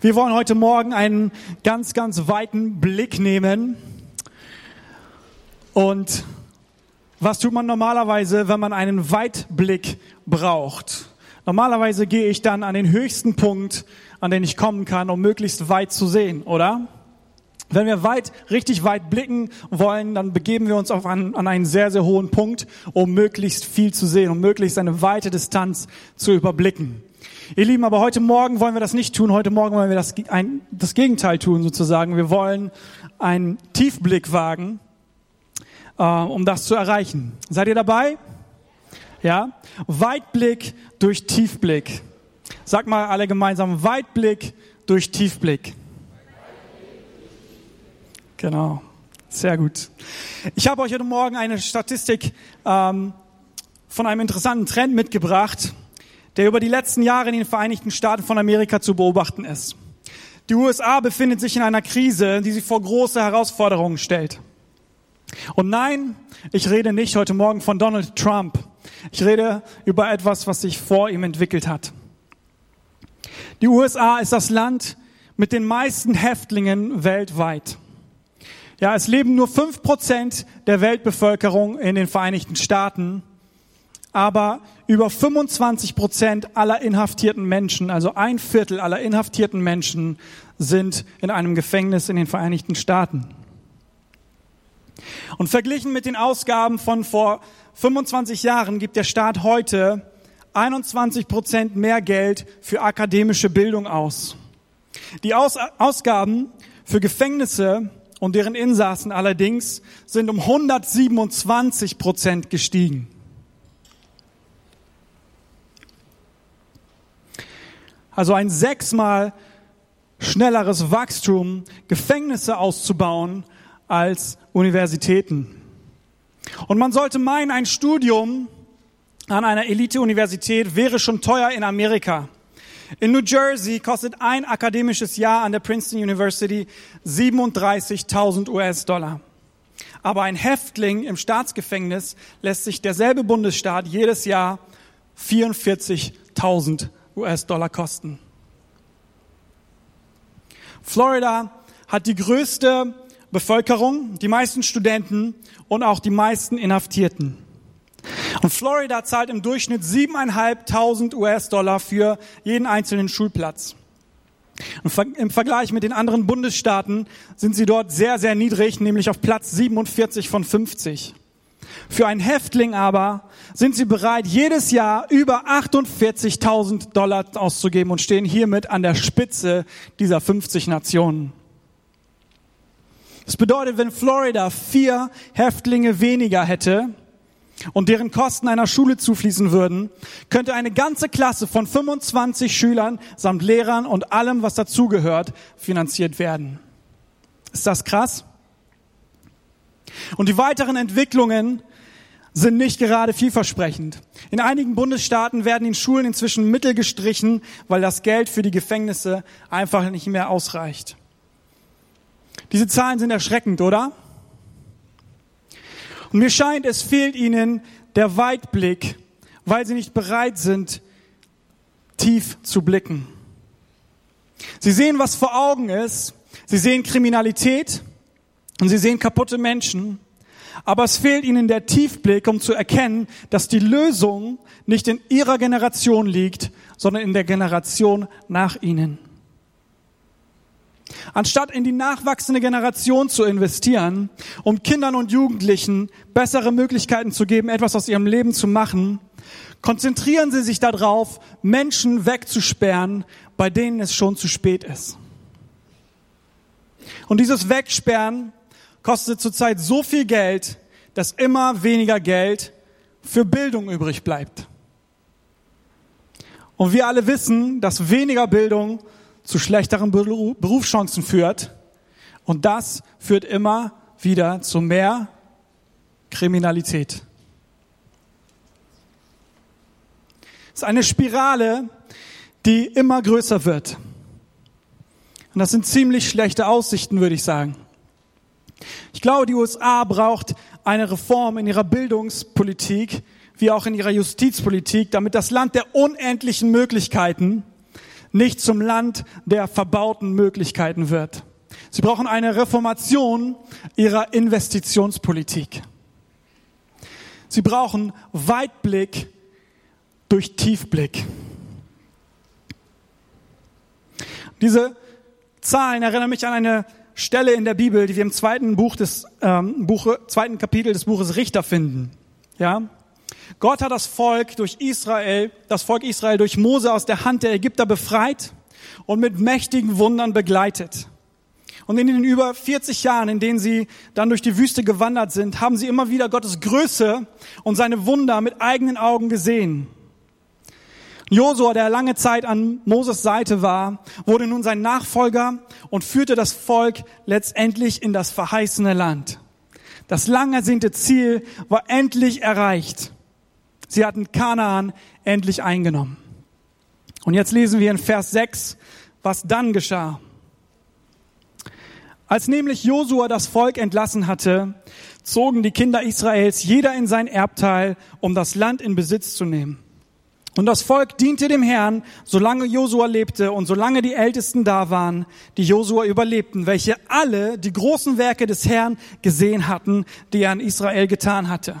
Wir wollen heute Morgen einen ganz, ganz weiten Blick nehmen. Und was tut man normalerweise, wenn man einen Weitblick braucht? Normalerweise gehe ich dann an den höchsten Punkt, an den ich kommen kann, um möglichst weit zu sehen, oder? Wenn wir weit, richtig weit blicken wollen, dann begeben wir uns auf einen, an einen sehr, sehr hohen Punkt, um möglichst viel zu sehen, um möglichst eine weite Distanz zu überblicken. Ihr Lieben, aber heute Morgen wollen wir das nicht tun. Heute Morgen wollen wir das, ein, das Gegenteil tun, sozusagen. Wir wollen einen Tiefblick wagen, äh, um das zu erreichen. Seid ihr dabei? Ja? Weitblick durch Tiefblick. Sag mal alle gemeinsam, Weitblick durch Tiefblick. Genau. Sehr gut. Ich habe euch heute Morgen eine Statistik ähm, von einem interessanten Trend mitgebracht der über die letzten Jahre in den Vereinigten Staaten von Amerika zu beobachten ist. Die USA befindet sich in einer Krise, die sie vor große Herausforderungen stellt. Und nein, ich rede nicht heute Morgen von Donald Trump. Ich rede über etwas, was sich vor ihm entwickelt hat. Die USA ist das Land mit den meisten Häftlingen weltweit. Ja, es leben nur fünf Prozent der Weltbevölkerung in den Vereinigten Staaten aber über 25 Prozent aller inhaftierten Menschen, also ein Viertel aller inhaftierten Menschen, sind in einem Gefängnis in den Vereinigten Staaten. Und verglichen mit den Ausgaben von vor 25 Jahren gibt der Staat heute 21 Prozent mehr Geld für akademische Bildung aus. Die aus Ausgaben für Gefängnisse und deren Insassen allerdings sind um 127 Prozent gestiegen. Also ein sechsmal schnelleres Wachstum, Gefängnisse auszubauen als Universitäten. Und man sollte meinen, ein Studium an einer Elite-Universität wäre schon teuer in Amerika. In New Jersey kostet ein akademisches Jahr an der Princeton University 37.000 US-Dollar. Aber ein Häftling im Staatsgefängnis lässt sich derselbe Bundesstaat jedes Jahr 44.000 US-Dollar kosten. Florida hat die größte Bevölkerung, die meisten Studenten und auch die meisten Inhaftierten. Und Florida zahlt im Durchschnitt 7.500 US-Dollar für jeden einzelnen Schulplatz. Und Im Vergleich mit den anderen Bundesstaaten sind sie dort sehr, sehr niedrig, nämlich auf Platz 47 von 50. Für einen Häftling aber sind sie bereit, jedes Jahr über 48.000 Dollar auszugeben und stehen hiermit an der Spitze dieser 50 Nationen. Das bedeutet, wenn Florida vier Häftlinge weniger hätte und deren Kosten einer Schule zufließen würden, könnte eine ganze Klasse von 25 Schülern samt Lehrern und allem, was dazugehört, finanziert werden. Ist das krass? Und die weiteren Entwicklungen sind nicht gerade vielversprechend. In einigen Bundesstaaten werden in Schulen inzwischen Mittel gestrichen, weil das Geld für die Gefängnisse einfach nicht mehr ausreicht. Diese Zahlen sind erschreckend, oder? Und mir scheint, es fehlt ihnen der Weitblick, weil sie nicht bereit sind, tief zu blicken. Sie sehen, was vor Augen ist. Sie sehen Kriminalität und sie sehen kaputte Menschen aber es fehlt ihnen der Tiefblick, um zu erkennen, dass die Lösung nicht in ihrer Generation liegt, sondern in der Generation nach ihnen. Anstatt in die nachwachsende Generation zu investieren, um Kindern und Jugendlichen bessere Möglichkeiten zu geben, etwas aus ihrem Leben zu machen, konzentrieren sie sich darauf, Menschen wegzusperren, bei denen es schon zu spät ist. Und dieses Wegsperren kostet zurzeit so viel Geld, dass immer weniger Geld für Bildung übrig bleibt. Und wir alle wissen, dass weniger Bildung zu schlechteren Berufschancen führt. Und das führt immer wieder zu mehr Kriminalität. Es ist eine Spirale, die immer größer wird. Und das sind ziemlich schlechte Aussichten, würde ich sagen. Ich glaube, die USA braucht eine Reform in ihrer Bildungspolitik wie auch in ihrer Justizpolitik, damit das Land der unendlichen Möglichkeiten nicht zum Land der verbauten Möglichkeiten wird. Sie brauchen eine Reformation ihrer Investitionspolitik. Sie brauchen Weitblick durch Tiefblick. Diese Zahlen erinnern mich an eine Stelle in der Bibel, die wir im zweiten Buch des ähm, Buche, zweiten Kapitel des Buches Richter finden. Ja, Gott hat das Volk durch Israel, das Volk Israel durch Mose aus der Hand der Ägypter befreit und mit mächtigen Wundern begleitet. Und in den über 40 Jahren, in denen sie dann durch die Wüste gewandert sind, haben sie immer wieder Gottes Größe und seine Wunder mit eigenen Augen gesehen. Josua, der lange Zeit an Moses Seite war, wurde nun sein Nachfolger und führte das Volk letztendlich in das verheißene Land. Das lang ersehnte Ziel war endlich erreicht. Sie hatten Kanaan endlich eingenommen. Und jetzt lesen wir in Vers 6, was dann geschah. Als nämlich Josua das Volk entlassen hatte, zogen die Kinder Israels jeder in sein Erbteil, um das Land in Besitz zu nehmen. Und das Volk diente dem Herrn, solange Josua lebte und solange die Ältesten da waren, die Josua überlebten, welche alle die großen Werke des Herrn gesehen hatten, die er an Israel getan hatte.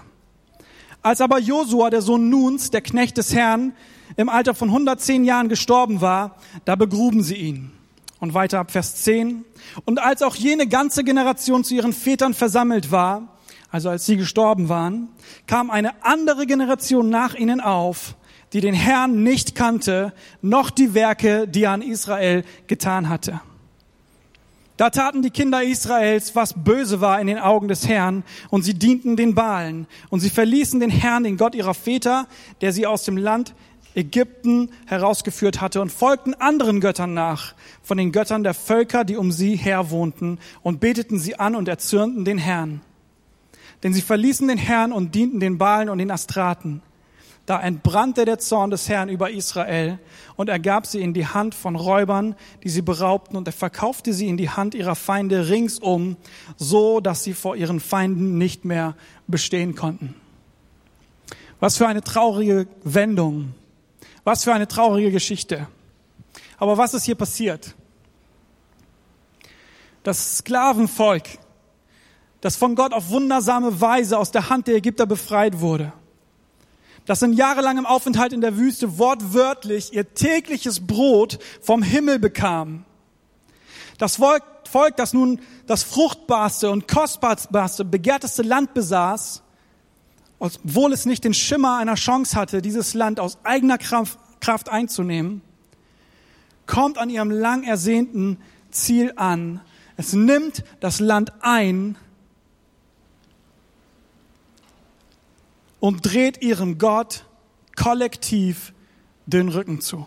Als aber Josua, der Sohn Nuns, der Knecht des Herrn, im Alter von 110 Jahren gestorben war, da begruben sie ihn. Und weiter ab Vers 10. Und als auch jene ganze Generation zu ihren Vätern versammelt war, also als sie gestorben waren, kam eine andere Generation nach ihnen auf, die den Herrn nicht kannte, noch die Werke, die er an Israel getan hatte. Da taten die Kinder Israels, was böse war in den Augen des Herrn, und sie dienten den Baalen, und sie verließen den Herrn, den Gott ihrer Väter, der sie aus dem Land Ägypten herausgeführt hatte, und folgten anderen Göttern nach, von den Göttern der Völker, die um sie her wohnten, und beteten sie an und erzürnten den Herrn. Denn sie verließen den Herrn und dienten den Baalen und den Astraten. Da entbrannte der Zorn des Herrn über Israel und er gab sie in die Hand von Räubern, die sie beraubten und er verkaufte sie in die Hand ihrer Feinde ringsum, so dass sie vor ihren Feinden nicht mehr bestehen konnten. Was für eine traurige Wendung. Was für eine traurige Geschichte. Aber was ist hier passiert? Das Sklavenvolk, das von Gott auf wundersame Weise aus der Hand der Ägypter befreit wurde, das in jahrelangem Aufenthalt in der Wüste wortwörtlich ihr tägliches Brot vom Himmel bekam. Das Volk, das nun das fruchtbarste und kostbarste, begehrteste Land besaß, obwohl es nicht den Schimmer einer Chance hatte, dieses Land aus eigener Kraft, Kraft einzunehmen, kommt an ihrem lang ersehnten Ziel an. Es nimmt das Land ein, und dreht ihrem Gott kollektiv den Rücken zu.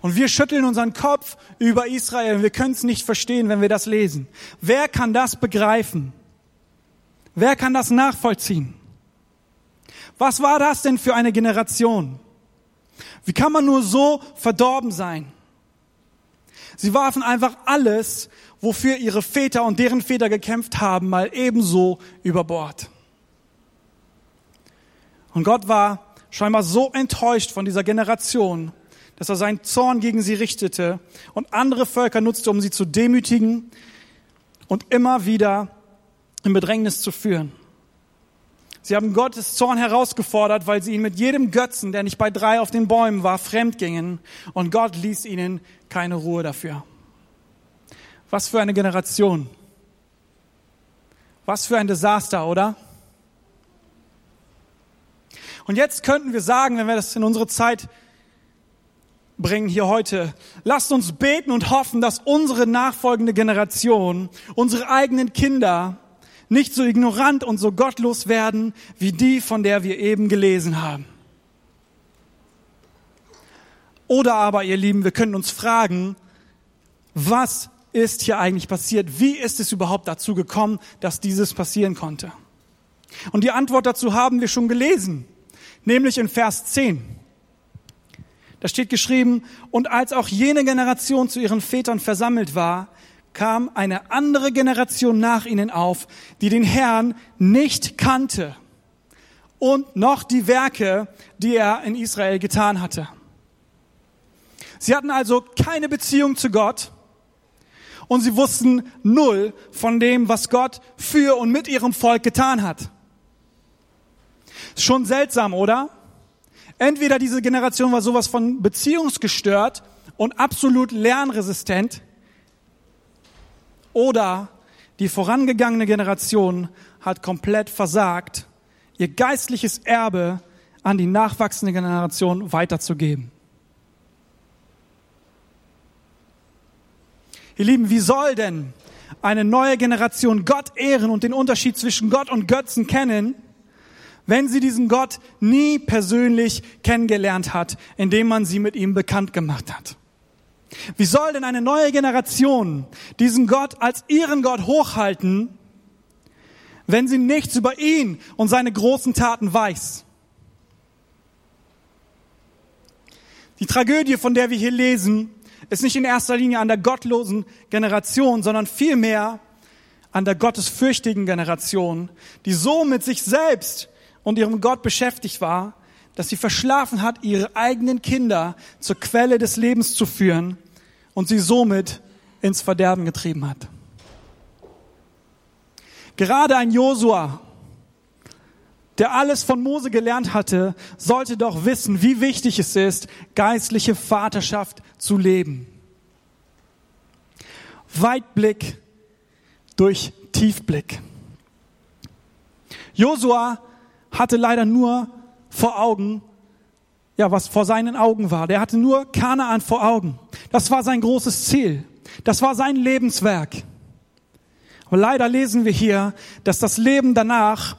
Und wir schütteln unseren Kopf über Israel und wir können es nicht verstehen, wenn wir das lesen. Wer kann das begreifen? Wer kann das nachvollziehen? Was war das denn für eine Generation? Wie kann man nur so verdorben sein? Sie warfen einfach alles, wofür ihre Väter und deren Väter gekämpft haben, mal ebenso über Bord. Und Gott war scheinbar so enttäuscht von dieser Generation, dass er seinen Zorn gegen sie richtete und andere Völker nutzte, um sie zu demütigen und immer wieder in Bedrängnis zu führen. Sie haben Gottes Zorn herausgefordert, weil sie ihn mit jedem Götzen, der nicht bei drei auf den Bäumen war, fremdgingen. Und Gott ließ ihnen keine Ruhe dafür. Was für eine Generation. Was für ein Desaster, oder? Und jetzt könnten wir sagen, wenn wir das in unsere Zeit bringen hier heute, lasst uns beten und hoffen, dass unsere nachfolgende Generation, unsere eigenen Kinder nicht so ignorant und so gottlos werden wie die, von der wir eben gelesen haben. Oder aber, ihr Lieben, wir können uns fragen, was ist hier eigentlich passiert? Wie ist es überhaupt dazu gekommen, dass dieses passieren konnte? Und die Antwort dazu haben wir schon gelesen, nämlich in Vers 10. Da steht geschrieben, und als auch jene Generation zu ihren Vätern versammelt war, kam eine andere Generation nach ihnen auf, die den Herrn nicht kannte und noch die Werke, die er in Israel getan hatte. Sie hatten also keine Beziehung zu Gott und sie wussten null von dem, was Gott für und mit ihrem Volk getan hat. Schon seltsam, oder? Entweder diese Generation war sowas von beziehungsgestört und absolut lernresistent, oder die vorangegangene Generation hat komplett versagt, ihr geistliches Erbe an die nachwachsende Generation weiterzugeben. Ihr Lieben, wie soll denn eine neue Generation Gott ehren und den Unterschied zwischen Gott und Götzen kennen, wenn sie diesen Gott nie persönlich kennengelernt hat, indem man sie mit ihm bekannt gemacht hat? Wie soll denn eine neue Generation diesen Gott als ihren Gott hochhalten, wenn sie nichts über ihn und seine großen Taten weiß? Die Tragödie, von der wir hier lesen, ist nicht in erster Linie an der gottlosen Generation, sondern vielmehr an der gottesfürchtigen Generation, die so mit sich selbst und ihrem Gott beschäftigt war, dass sie verschlafen hat, ihre eigenen Kinder zur Quelle des Lebens zu führen und sie somit ins Verderben getrieben hat. Gerade ein Josua, der alles von Mose gelernt hatte, sollte doch wissen, wie wichtig es ist, geistliche Vaterschaft zu leben. Weitblick durch Tiefblick. Josua hatte leider nur vor Augen, ja, was vor seinen Augen war. Der hatte nur Kanaan vor Augen. Das war sein großes Ziel. Das war sein Lebenswerk. Aber leider lesen wir hier, dass das Leben danach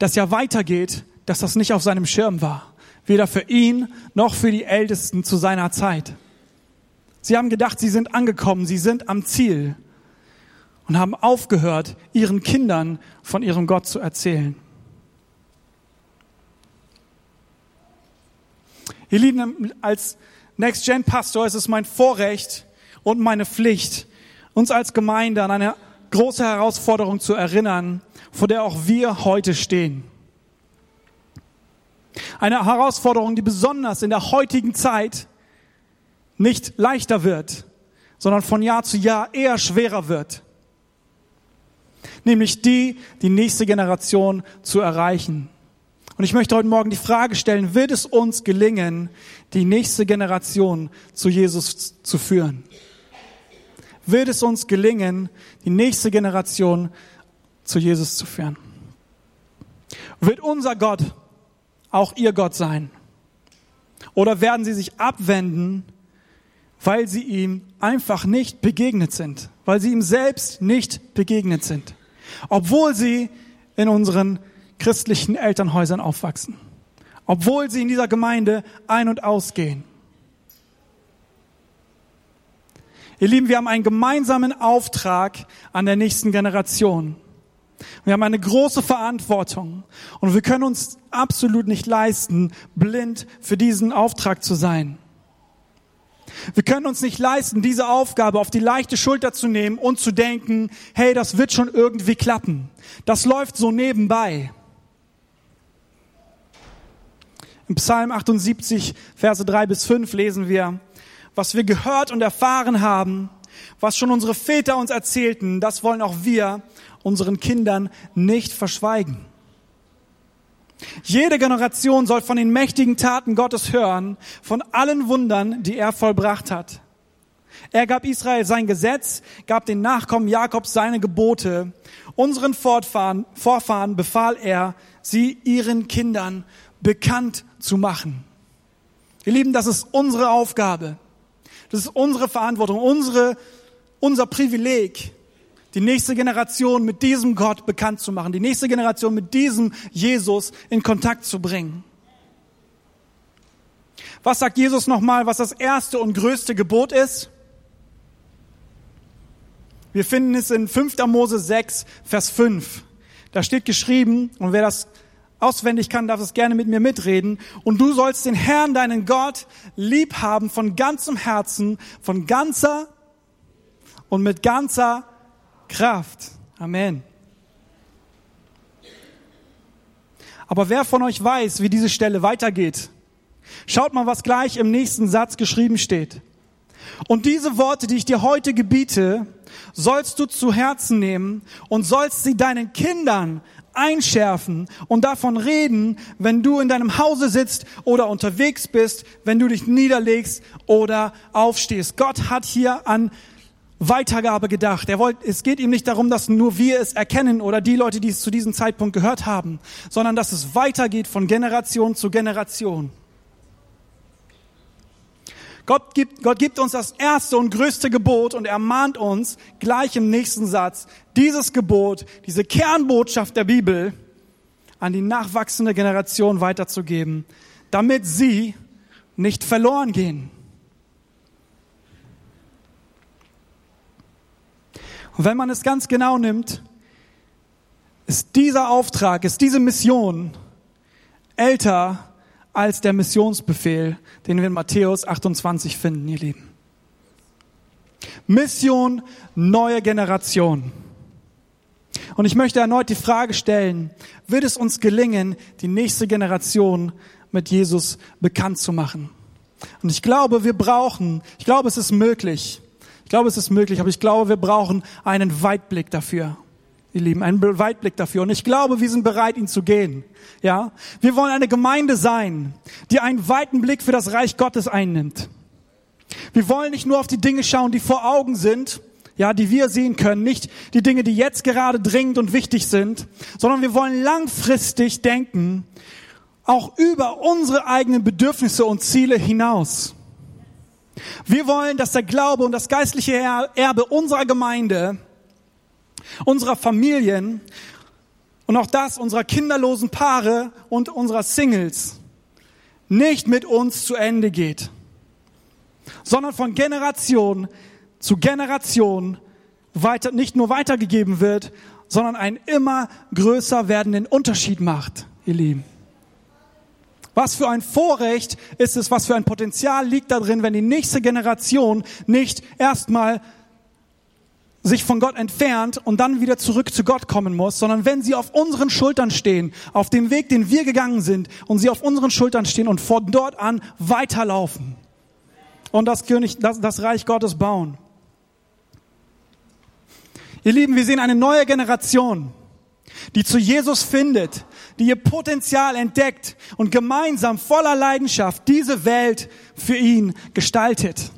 das ja weitergeht, dass das nicht auf seinem Schirm war. Weder für ihn noch für die Ältesten zu seiner Zeit. Sie haben gedacht, sie sind angekommen, sie sind am Ziel und haben aufgehört, ihren Kindern von ihrem Gott zu erzählen. Ihr Lieben, als Next Gen Pastor ist es mein Vorrecht und meine Pflicht, uns als Gemeinde an eine große Herausforderung zu erinnern, vor der auch wir heute stehen. Eine Herausforderung, die besonders in der heutigen Zeit nicht leichter wird, sondern von Jahr zu Jahr eher schwerer wird. Nämlich die, die nächste Generation zu erreichen. Und ich möchte heute Morgen die Frage stellen, wird es uns gelingen, die nächste Generation zu Jesus zu führen? Wird es uns gelingen, die nächste Generation zu Jesus zu führen. Wird unser Gott auch ihr Gott sein? Oder werden sie sich abwenden, weil sie ihm einfach nicht begegnet sind, weil sie ihm selbst nicht begegnet sind, obwohl sie in unseren christlichen Elternhäusern aufwachsen, obwohl sie in dieser Gemeinde ein- und ausgehen. Ihr Lieben, wir haben einen gemeinsamen Auftrag an der nächsten Generation. Wir haben eine große Verantwortung und wir können uns absolut nicht leisten, blind für diesen Auftrag zu sein. Wir können uns nicht leisten, diese Aufgabe auf die leichte Schulter zu nehmen und zu denken, hey, das wird schon irgendwie klappen. Das läuft so nebenbei. Im Psalm 78, Verse 3 bis 5 lesen wir, was wir gehört und erfahren haben, was schon unsere Väter uns erzählten, das wollen auch wir unseren Kindern nicht verschweigen. Jede Generation soll von den mächtigen Taten Gottes hören, von allen Wundern, die er vollbracht hat. Er gab Israel sein Gesetz, gab den Nachkommen Jakobs seine Gebote. Unseren Vorfahren, Vorfahren befahl er, sie ihren Kindern bekannt zu machen. Ihr Lieben, das ist unsere Aufgabe. Das ist unsere Verantwortung, unsere, unser Privileg, die nächste Generation mit diesem Gott bekannt zu machen, die nächste Generation mit diesem Jesus in Kontakt zu bringen. Was sagt Jesus nochmal, was das erste und größte Gebot ist? Wir finden es in 5. Mose 6, Vers 5. Da steht geschrieben, und wer das auswendig kann, darf es gerne mit mir mitreden. Und du sollst den Herrn, deinen Gott, lieb haben von ganzem Herzen, von ganzer und mit ganzer Kraft. Amen. Aber wer von euch weiß, wie diese Stelle weitergeht? Schaut mal, was gleich im nächsten Satz geschrieben steht. Und diese Worte, die ich dir heute gebiete, sollst du zu Herzen nehmen und sollst sie deinen Kindern einschärfen und davon reden, wenn du in deinem Hause sitzt oder unterwegs bist, wenn du dich niederlegst oder aufstehst. Gott hat hier an Weitergabe gedacht. Er wollte, es geht ihm nicht darum, dass nur wir es erkennen oder die Leute, die es zu diesem Zeitpunkt gehört haben, sondern dass es weitergeht von Generation zu Generation. Gott gibt, Gott gibt uns das erste und größte Gebot und er mahnt uns gleich im nächsten Satz, dieses Gebot, diese Kernbotschaft der Bibel an die nachwachsende Generation weiterzugeben, damit sie nicht verloren gehen. Und wenn man es ganz genau nimmt, ist dieser Auftrag, ist diese Mission älter als der Missionsbefehl, den wir in Matthäus 28 finden, ihr Lieben. Mission, neue Generation. Und ich möchte erneut die Frage stellen, wird es uns gelingen, die nächste Generation mit Jesus bekannt zu machen? Und ich glaube, wir brauchen, ich glaube, es ist möglich. Ich glaube, es ist möglich, aber ich glaube, wir brauchen einen Weitblick dafür ihr Lieben, einen Weitblick dafür. Und ich glaube, wir sind bereit, ihn zu gehen. Ja, wir wollen eine Gemeinde sein, die einen weiten Blick für das Reich Gottes einnimmt. Wir wollen nicht nur auf die Dinge schauen, die vor Augen sind, ja, die wir sehen können, nicht die Dinge, die jetzt gerade dringend und wichtig sind, sondern wir wollen langfristig denken, auch über unsere eigenen Bedürfnisse und Ziele hinaus. Wir wollen, dass der Glaube und das geistliche Erbe unserer Gemeinde unserer Familien und auch das unserer kinderlosen Paare und unserer Singles nicht mit uns zu Ende geht, sondern von Generation zu Generation weiter, nicht nur weitergegeben wird, sondern einen immer größer werdenden Unterschied macht, ihr Lieben. Was für ein Vorrecht ist es, was für ein Potenzial liegt da drin, wenn die nächste Generation nicht erstmal sich von Gott entfernt und dann wieder zurück zu Gott kommen muss, sondern wenn sie auf unseren Schultern stehen, auf dem Weg, den wir gegangen sind, und sie auf unseren Schultern stehen und von dort an weiterlaufen und das, König, das, das Reich Gottes bauen. Ihr Lieben, wir sehen eine neue Generation, die zu Jesus findet, die ihr Potenzial entdeckt und gemeinsam voller Leidenschaft diese Welt für ihn gestaltet.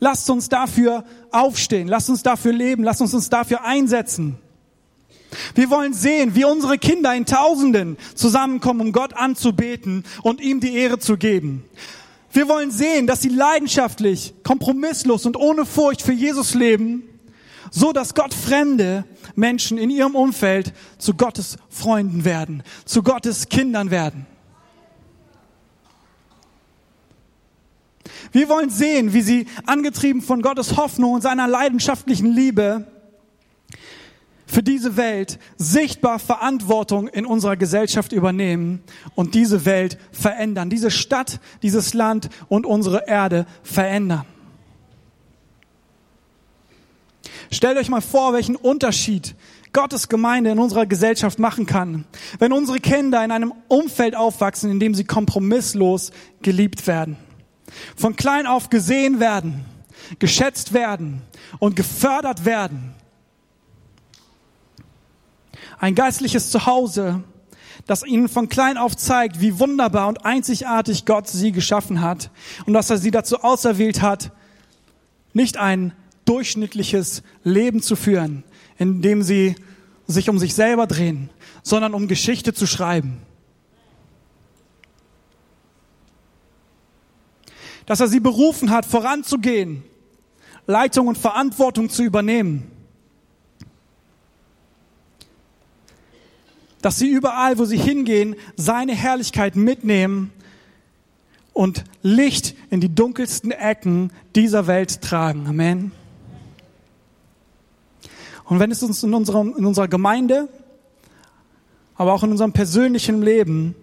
Lasst uns dafür aufstehen, lasst uns dafür leben, lasst uns uns dafür einsetzen. Wir wollen sehen, wie unsere Kinder in Tausenden zusammenkommen, um Gott anzubeten und ihm die Ehre zu geben. Wir wollen sehen, dass sie leidenschaftlich, kompromisslos und ohne Furcht für Jesus leben, so dass Gott fremde Menschen in ihrem Umfeld zu Gottes Freunden werden, zu Gottes Kindern werden. Wir wollen sehen, wie sie angetrieben von Gottes Hoffnung und seiner leidenschaftlichen Liebe für diese Welt sichtbar Verantwortung in unserer Gesellschaft übernehmen und diese Welt verändern, diese Stadt, dieses Land und unsere Erde verändern. Stellt euch mal vor, welchen Unterschied Gottes Gemeinde in unserer Gesellschaft machen kann, wenn unsere Kinder in einem Umfeld aufwachsen, in dem sie kompromisslos geliebt werden von klein auf gesehen werden, geschätzt werden und gefördert werden. Ein geistliches Zuhause, das ihnen von klein auf zeigt, wie wunderbar und einzigartig Gott sie geschaffen hat und dass er sie dazu auserwählt hat, nicht ein durchschnittliches Leben zu führen, in dem sie sich um sich selber drehen, sondern um Geschichte zu schreiben. Dass er sie berufen hat, voranzugehen, Leitung und Verantwortung zu übernehmen. Dass sie überall, wo sie hingehen, seine Herrlichkeit mitnehmen und Licht in die dunkelsten Ecken dieser Welt tragen. Amen. Und wenn es uns in, unserem, in unserer Gemeinde, aber auch in unserem persönlichen Leben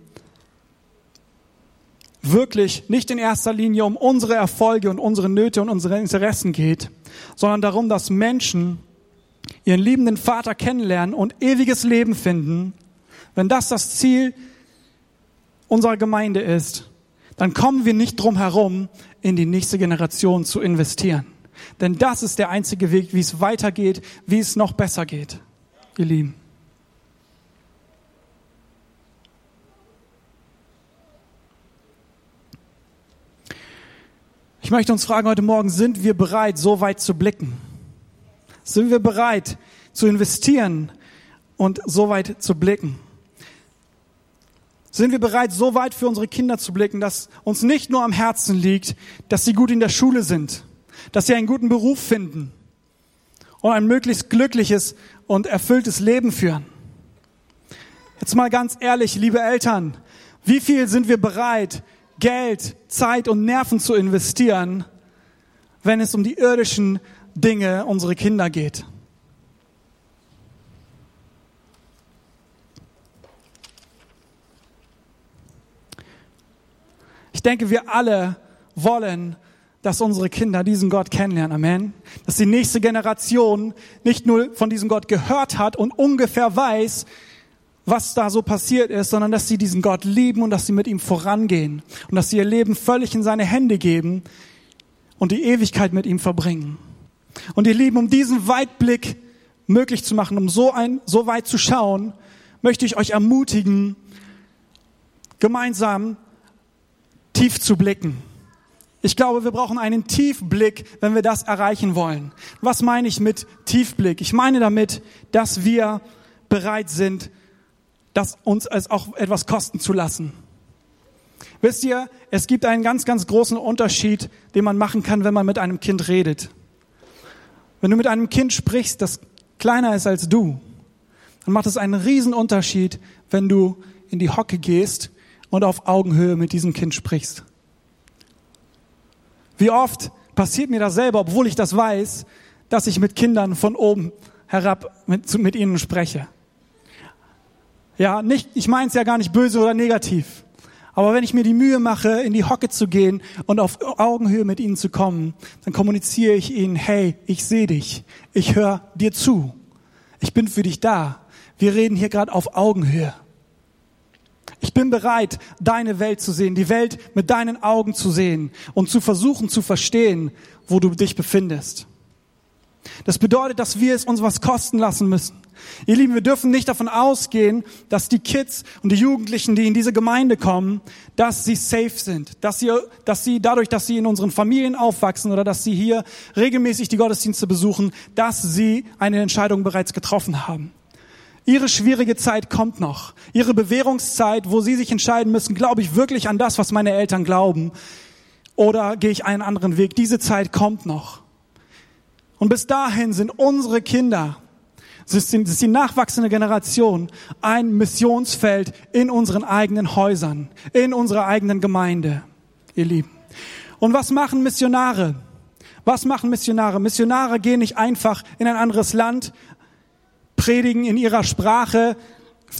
wirklich nicht in erster Linie um unsere Erfolge und unsere Nöte und unsere Interessen geht, sondern darum, dass Menschen ihren liebenden Vater kennenlernen und ewiges Leben finden, wenn das das Ziel unserer Gemeinde ist, dann kommen wir nicht drum herum, in die nächste Generation zu investieren. Denn das ist der einzige Weg, wie es weitergeht, wie es noch besser geht, ihr Lieben. Ich möchte uns fragen heute Morgen, sind wir bereit, so weit zu blicken? Sind wir bereit zu investieren und so weit zu blicken? Sind wir bereit, so weit für unsere Kinder zu blicken, dass uns nicht nur am Herzen liegt, dass sie gut in der Schule sind, dass sie einen guten Beruf finden und ein möglichst glückliches und erfülltes Leben führen? Jetzt mal ganz ehrlich, liebe Eltern, wie viel sind wir bereit, Geld, Zeit und Nerven zu investieren, wenn es um die irdischen Dinge unserer Kinder geht. Ich denke, wir alle wollen, dass unsere Kinder diesen Gott kennenlernen. Amen. Dass die nächste Generation nicht nur von diesem Gott gehört hat und ungefähr weiß, was da so passiert ist, sondern dass sie diesen Gott lieben und dass sie mit ihm vorangehen und dass sie ihr Leben völlig in seine Hände geben und die Ewigkeit mit ihm verbringen. Und ihr Lieben, um diesen Weitblick möglich zu machen, um so ein, so weit zu schauen, möchte ich euch ermutigen, gemeinsam tief zu blicken. Ich glaube, wir brauchen einen Tiefblick, wenn wir das erreichen wollen. Was meine ich mit Tiefblick? Ich meine damit, dass wir bereit sind, das uns es auch etwas kosten zu lassen. Wisst ihr, es gibt einen ganz, ganz großen Unterschied, den man machen kann, wenn man mit einem Kind redet. Wenn du mit einem Kind sprichst, das kleiner ist als du, dann macht es einen riesen Unterschied, wenn du in die Hocke gehst und auf Augenhöhe mit diesem Kind sprichst. Wie oft passiert mir das selber, obwohl ich das weiß, dass ich mit Kindern von oben herab mit, mit ihnen spreche. Ja, nicht, ich meine es ja gar nicht böse oder negativ. Aber wenn ich mir die Mühe mache, in die Hocke zu gehen und auf Augenhöhe mit ihnen zu kommen, dann kommuniziere ich ihnen, hey, ich sehe dich, ich höre dir zu, ich bin für dich da. Wir reden hier gerade auf Augenhöhe. Ich bin bereit, deine Welt zu sehen, die Welt mit deinen Augen zu sehen und zu versuchen zu verstehen, wo du dich befindest. Das bedeutet, dass wir es uns was kosten lassen müssen. Ihr Lieben, wir dürfen nicht davon ausgehen, dass die Kids und die Jugendlichen, die in diese Gemeinde kommen, dass sie safe sind, dass sie, dass sie dadurch, dass sie in unseren Familien aufwachsen oder dass sie hier regelmäßig die Gottesdienste besuchen, dass sie eine Entscheidung bereits getroffen haben. Ihre schwierige Zeit kommt noch. Ihre Bewährungszeit, wo sie sich entscheiden müssen, glaube ich wirklich an das, was meine Eltern glauben, oder gehe ich einen anderen Weg. Diese Zeit kommt noch. Und bis dahin sind unsere Kinder es ist die nachwachsende Generation ein Missionsfeld in unseren eigenen Häusern, in unserer eigenen Gemeinde, ihr Lieben. Und was machen Missionare? Was machen Missionare? Missionare gehen nicht einfach in ein anderes Land, predigen in ihrer Sprache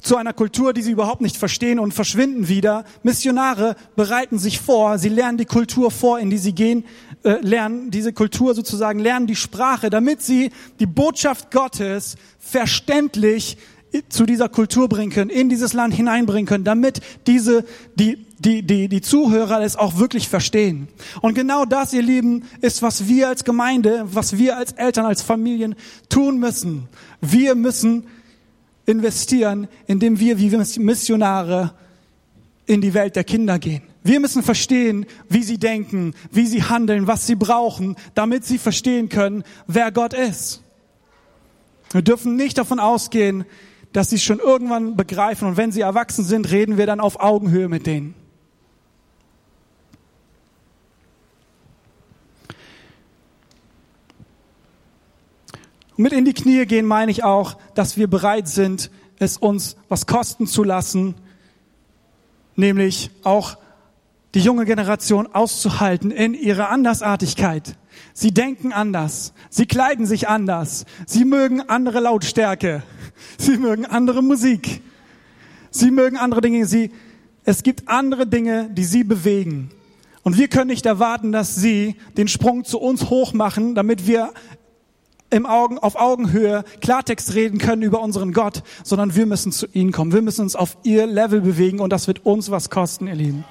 zu einer Kultur, die sie überhaupt nicht verstehen und verschwinden wieder. Missionare bereiten sich vor, sie lernen die Kultur vor, in die sie gehen, äh, lernen diese Kultur sozusagen, lernen die Sprache, damit sie die Botschaft Gottes verständlich zu dieser Kultur bringen können, in dieses Land hineinbringen können, damit diese, die, die, die, die Zuhörer es auch wirklich verstehen. Und genau das, ihr Lieben, ist, was wir als Gemeinde, was wir als Eltern, als Familien tun müssen. Wir müssen investieren, indem wir wie Missionare in die Welt der Kinder gehen. Wir müssen verstehen, wie sie denken, wie sie handeln, was sie brauchen, damit sie verstehen können, wer Gott ist. Wir dürfen nicht davon ausgehen, dass sie schon irgendwann begreifen und wenn sie erwachsen sind, reden wir dann auf Augenhöhe mit denen. Mit in die Knie gehen meine ich auch, dass wir bereit sind, es uns was kosten zu lassen, nämlich auch die junge Generation auszuhalten in ihrer Andersartigkeit. Sie denken anders, sie kleiden sich anders, sie mögen andere Lautstärke, sie mögen andere Musik, sie mögen andere Dinge, sie, es gibt andere Dinge, die sie bewegen. Und wir können nicht erwarten, dass sie den Sprung zu uns hoch machen, damit wir im Augen, auf Augenhöhe Klartext reden können über unseren Gott, sondern wir müssen zu ihnen kommen. Wir müssen uns auf ihr Level bewegen und das wird uns was kosten, ihr Lieben.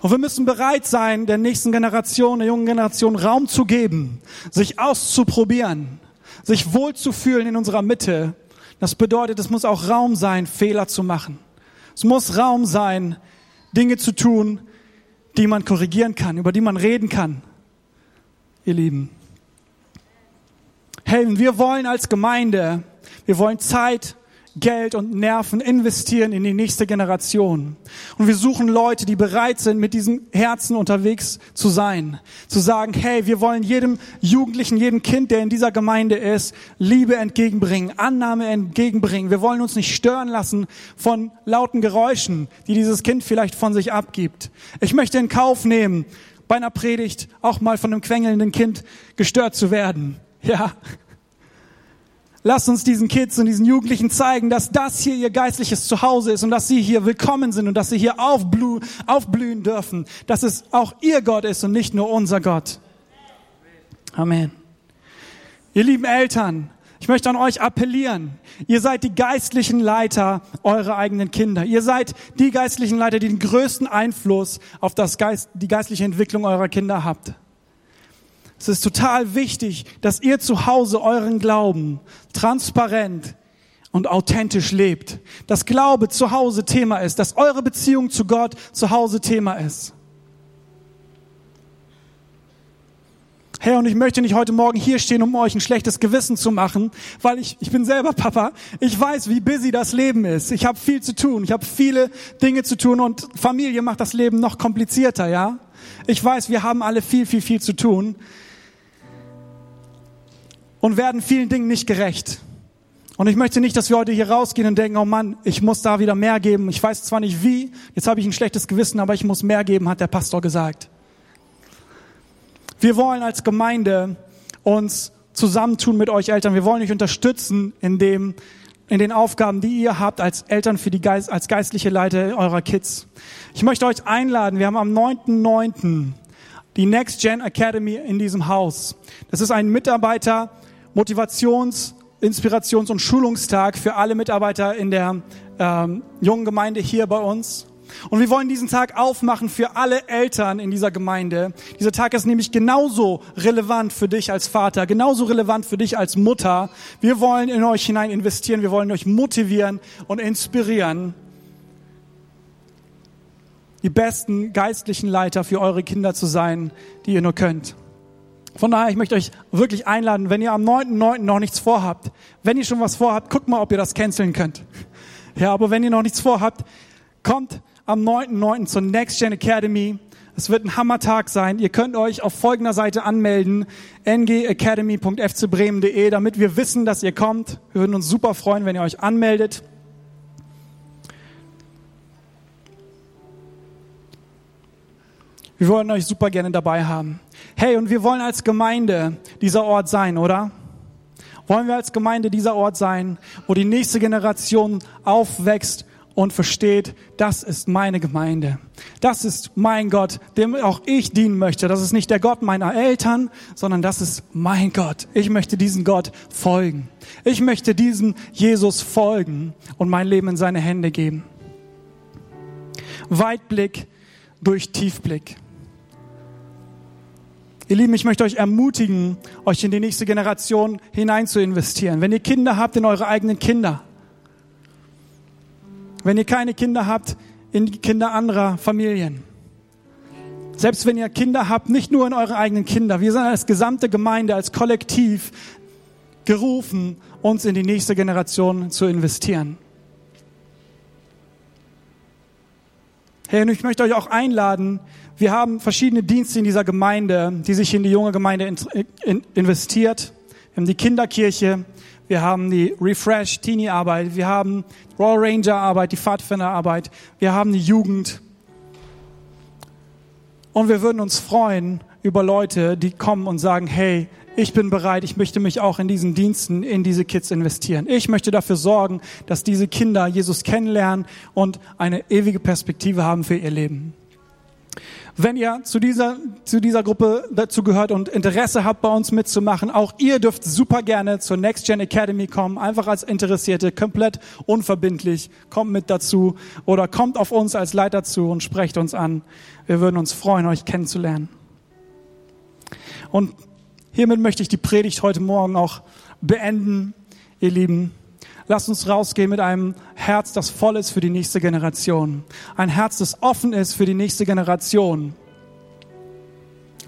Und wir müssen bereit sein, der nächsten Generation, der jungen Generation Raum zu geben, sich auszuprobieren, sich wohlzufühlen in unserer Mitte. Das bedeutet, es muss auch Raum sein, Fehler zu machen. Es muss Raum sein, Dinge zu tun, die man korrigieren kann, über die man reden kann. Ihr Lieben. Hey, wir wollen als Gemeinde, wir wollen Zeit Geld und Nerven investieren in die nächste Generation. Und wir suchen Leute, die bereit sind, mit diesem Herzen unterwegs zu sein. Zu sagen, hey, wir wollen jedem Jugendlichen, jedem Kind, der in dieser Gemeinde ist, Liebe entgegenbringen, Annahme entgegenbringen. Wir wollen uns nicht stören lassen von lauten Geräuschen, die dieses Kind vielleicht von sich abgibt. Ich möchte in Kauf nehmen, bei einer Predigt auch mal von einem quengelnden Kind gestört zu werden. Ja, Lasst uns diesen Kids und diesen Jugendlichen zeigen, dass das hier ihr geistliches Zuhause ist und dass sie hier willkommen sind und dass sie hier aufblühen, aufblühen dürfen, dass es auch ihr Gott ist und nicht nur unser Gott. Amen. Ihr lieben Eltern, ich möchte an euch appellieren. Ihr seid die geistlichen Leiter eurer eigenen Kinder. Ihr seid die geistlichen Leiter, die den größten Einfluss auf das Geist, die geistliche Entwicklung eurer Kinder habt. Es ist total wichtig, dass ihr zu Hause euren Glauben transparent und authentisch lebt. Dass Glaube zu Hause Thema ist, dass eure Beziehung zu Gott zu Hause Thema ist. Herr, und ich möchte nicht heute Morgen hier stehen, um euch ein schlechtes Gewissen zu machen, weil ich, ich bin selber Papa. Ich weiß, wie busy das Leben ist. Ich habe viel zu tun. Ich habe viele Dinge zu tun und Familie macht das Leben noch komplizierter, ja? Ich weiß, wir haben alle viel, viel, viel zu tun und werden vielen Dingen nicht gerecht. Und ich möchte nicht, dass wir heute hier rausgehen und denken, oh Mann, ich muss da wieder mehr geben. Ich weiß zwar nicht wie, jetzt habe ich ein schlechtes Gewissen, aber ich muss mehr geben, hat der Pastor gesagt. Wir wollen als Gemeinde uns zusammentun mit euch Eltern. Wir wollen euch unterstützen in dem, in den Aufgaben, die ihr habt als Eltern für die Geist, als geistliche Leiter eurer Kids. Ich möchte euch einladen. Wir haben am 9.9. die Next Gen Academy in diesem Haus. Das ist ein Mitarbeiter, Motivations-, Inspirations- und Schulungstag für alle Mitarbeiter in der ähm, jungen Gemeinde hier bei uns. Und wir wollen diesen Tag aufmachen für alle Eltern in dieser Gemeinde. Dieser Tag ist nämlich genauso relevant für dich als Vater, genauso relevant für dich als Mutter. Wir wollen in euch hinein investieren, wir wollen euch motivieren und inspirieren, die besten geistlichen Leiter für eure Kinder zu sein, die ihr nur könnt. Von daher, ich möchte euch wirklich einladen, wenn ihr am 9.9. noch nichts vorhabt, wenn ihr schon was vorhabt, guckt mal, ob ihr das canceln könnt. Ja, aber wenn ihr noch nichts vorhabt, kommt am 9.9. zur Next Gen Academy. Es wird ein Hammertag sein. Ihr könnt euch auf folgender Seite anmelden, ngacademy.fcbremen.de, damit wir wissen, dass ihr kommt. Wir würden uns super freuen, wenn ihr euch anmeldet. Wir wollen euch super gerne dabei haben. Hey, und wir wollen als Gemeinde dieser Ort sein, oder? Wollen wir als Gemeinde dieser Ort sein, wo die nächste Generation aufwächst und versteht, das ist meine Gemeinde. Das ist mein Gott, dem auch ich dienen möchte. Das ist nicht der Gott meiner Eltern, sondern das ist mein Gott. Ich möchte diesen Gott folgen. Ich möchte diesem Jesus folgen und mein Leben in seine Hände geben. Weitblick durch Tiefblick. Ihr Lieben, ich möchte euch ermutigen, euch in die nächste Generation hinein zu investieren. Wenn ihr Kinder habt, in eure eigenen Kinder. Wenn ihr keine Kinder habt, in die Kinder anderer Familien. Selbst wenn ihr Kinder habt, nicht nur in eure eigenen Kinder. Wir sind als gesamte Gemeinde, als Kollektiv gerufen, uns in die nächste Generation zu investieren. Hey, und ich möchte euch auch einladen, wir haben verschiedene Dienste in dieser Gemeinde, die sich in die junge Gemeinde investiert. Wir haben die Kinderkirche, wir haben die Refresh Teenie Arbeit, wir haben Royal Ranger Arbeit, die Pfadfinder Arbeit, wir haben die Jugend. Und wir würden uns freuen über Leute, die kommen und sagen, hey, ich bin bereit, ich möchte mich auch in diesen Diensten, in diese Kids investieren. Ich möchte dafür sorgen, dass diese Kinder Jesus kennenlernen und eine ewige Perspektive haben für ihr Leben. Wenn ihr zu dieser, zu dieser Gruppe dazu gehört und Interesse habt, bei uns mitzumachen, auch ihr dürft super gerne zur Next Gen Academy kommen, einfach als Interessierte, komplett unverbindlich, kommt mit dazu oder kommt auf uns als Leiter zu und sprecht uns an. Wir würden uns freuen, euch kennenzulernen. Und hiermit möchte ich die Predigt heute Morgen auch beenden, ihr Lieben. Lasst uns rausgehen mit einem Herz, das voll ist für die nächste Generation. Ein Herz, das offen ist für die nächste Generation.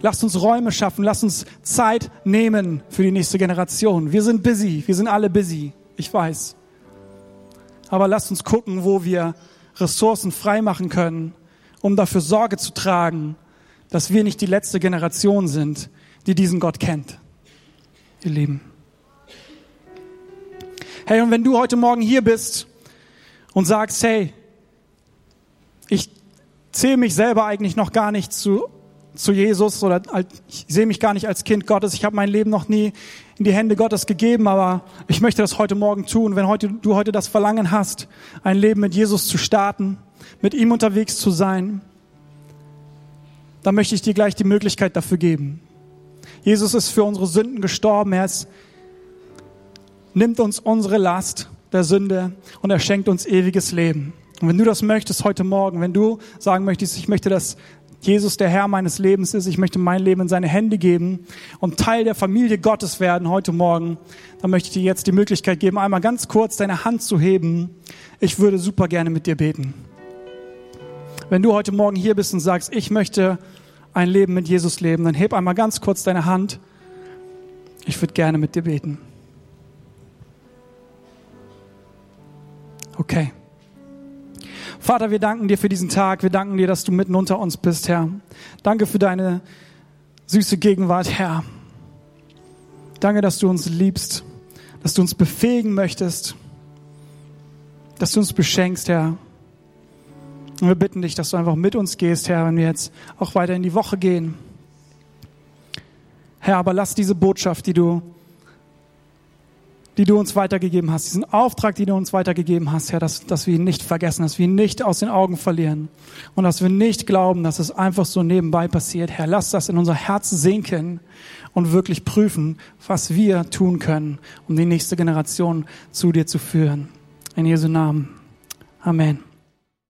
Lasst uns Räume schaffen, lasst uns Zeit nehmen für die nächste Generation. Wir sind busy, wir sind alle busy, ich weiß. Aber lasst uns gucken, wo wir Ressourcen freimachen können, um dafür Sorge zu tragen, dass wir nicht die letzte Generation sind, die diesen Gott kennt. Ihr Lieben. Hey, und wenn du heute Morgen hier bist und sagst, hey, ich zähle mich selber eigentlich noch gar nicht zu, zu Jesus oder ich sehe mich gar nicht als Kind Gottes, ich habe mein Leben noch nie in die Hände Gottes gegeben, aber ich möchte das heute Morgen tun. Wenn heute, du heute das Verlangen hast, ein Leben mit Jesus zu starten, mit ihm unterwegs zu sein, dann möchte ich dir gleich die Möglichkeit dafür geben. Jesus ist für unsere Sünden gestorben. Er ist nimmt uns unsere Last der Sünde und er schenkt uns ewiges Leben. Und wenn du das möchtest heute Morgen, wenn du sagen möchtest, ich möchte, dass Jesus der Herr meines Lebens ist, ich möchte mein Leben in seine Hände geben und Teil der Familie Gottes werden heute Morgen, dann möchte ich dir jetzt die Möglichkeit geben, einmal ganz kurz deine Hand zu heben. Ich würde super gerne mit dir beten. Wenn du heute Morgen hier bist und sagst, ich möchte ein Leben mit Jesus leben, dann heb einmal ganz kurz deine Hand. Ich würde gerne mit dir beten. Okay. Vater, wir danken dir für diesen Tag. Wir danken dir, dass du mitten unter uns bist, Herr. Danke für deine süße Gegenwart, Herr. Danke, dass du uns liebst, dass du uns befähigen möchtest, dass du uns beschenkst, Herr. Und wir bitten dich, dass du einfach mit uns gehst, Herr, wenn wir jetzt auch weiter in die Woche gehen. Herr, aber lass diese Botschaft, die du die du uns weitergegeben hast, diesen Auftrag, den du uns weitergegeben hast, Herr, dass, dass wir ihn nicht vergessen, dass wir ihn nicht aus den Augen verlieren und dass wir nicht glauben, dass es einfach so nebenbei passiert. Herr, lass das in unser Herz sinken und wirklich prüfen, was wir tun können, um die nächste Generation zu dir zu führen. In Jesu Namen. Amen.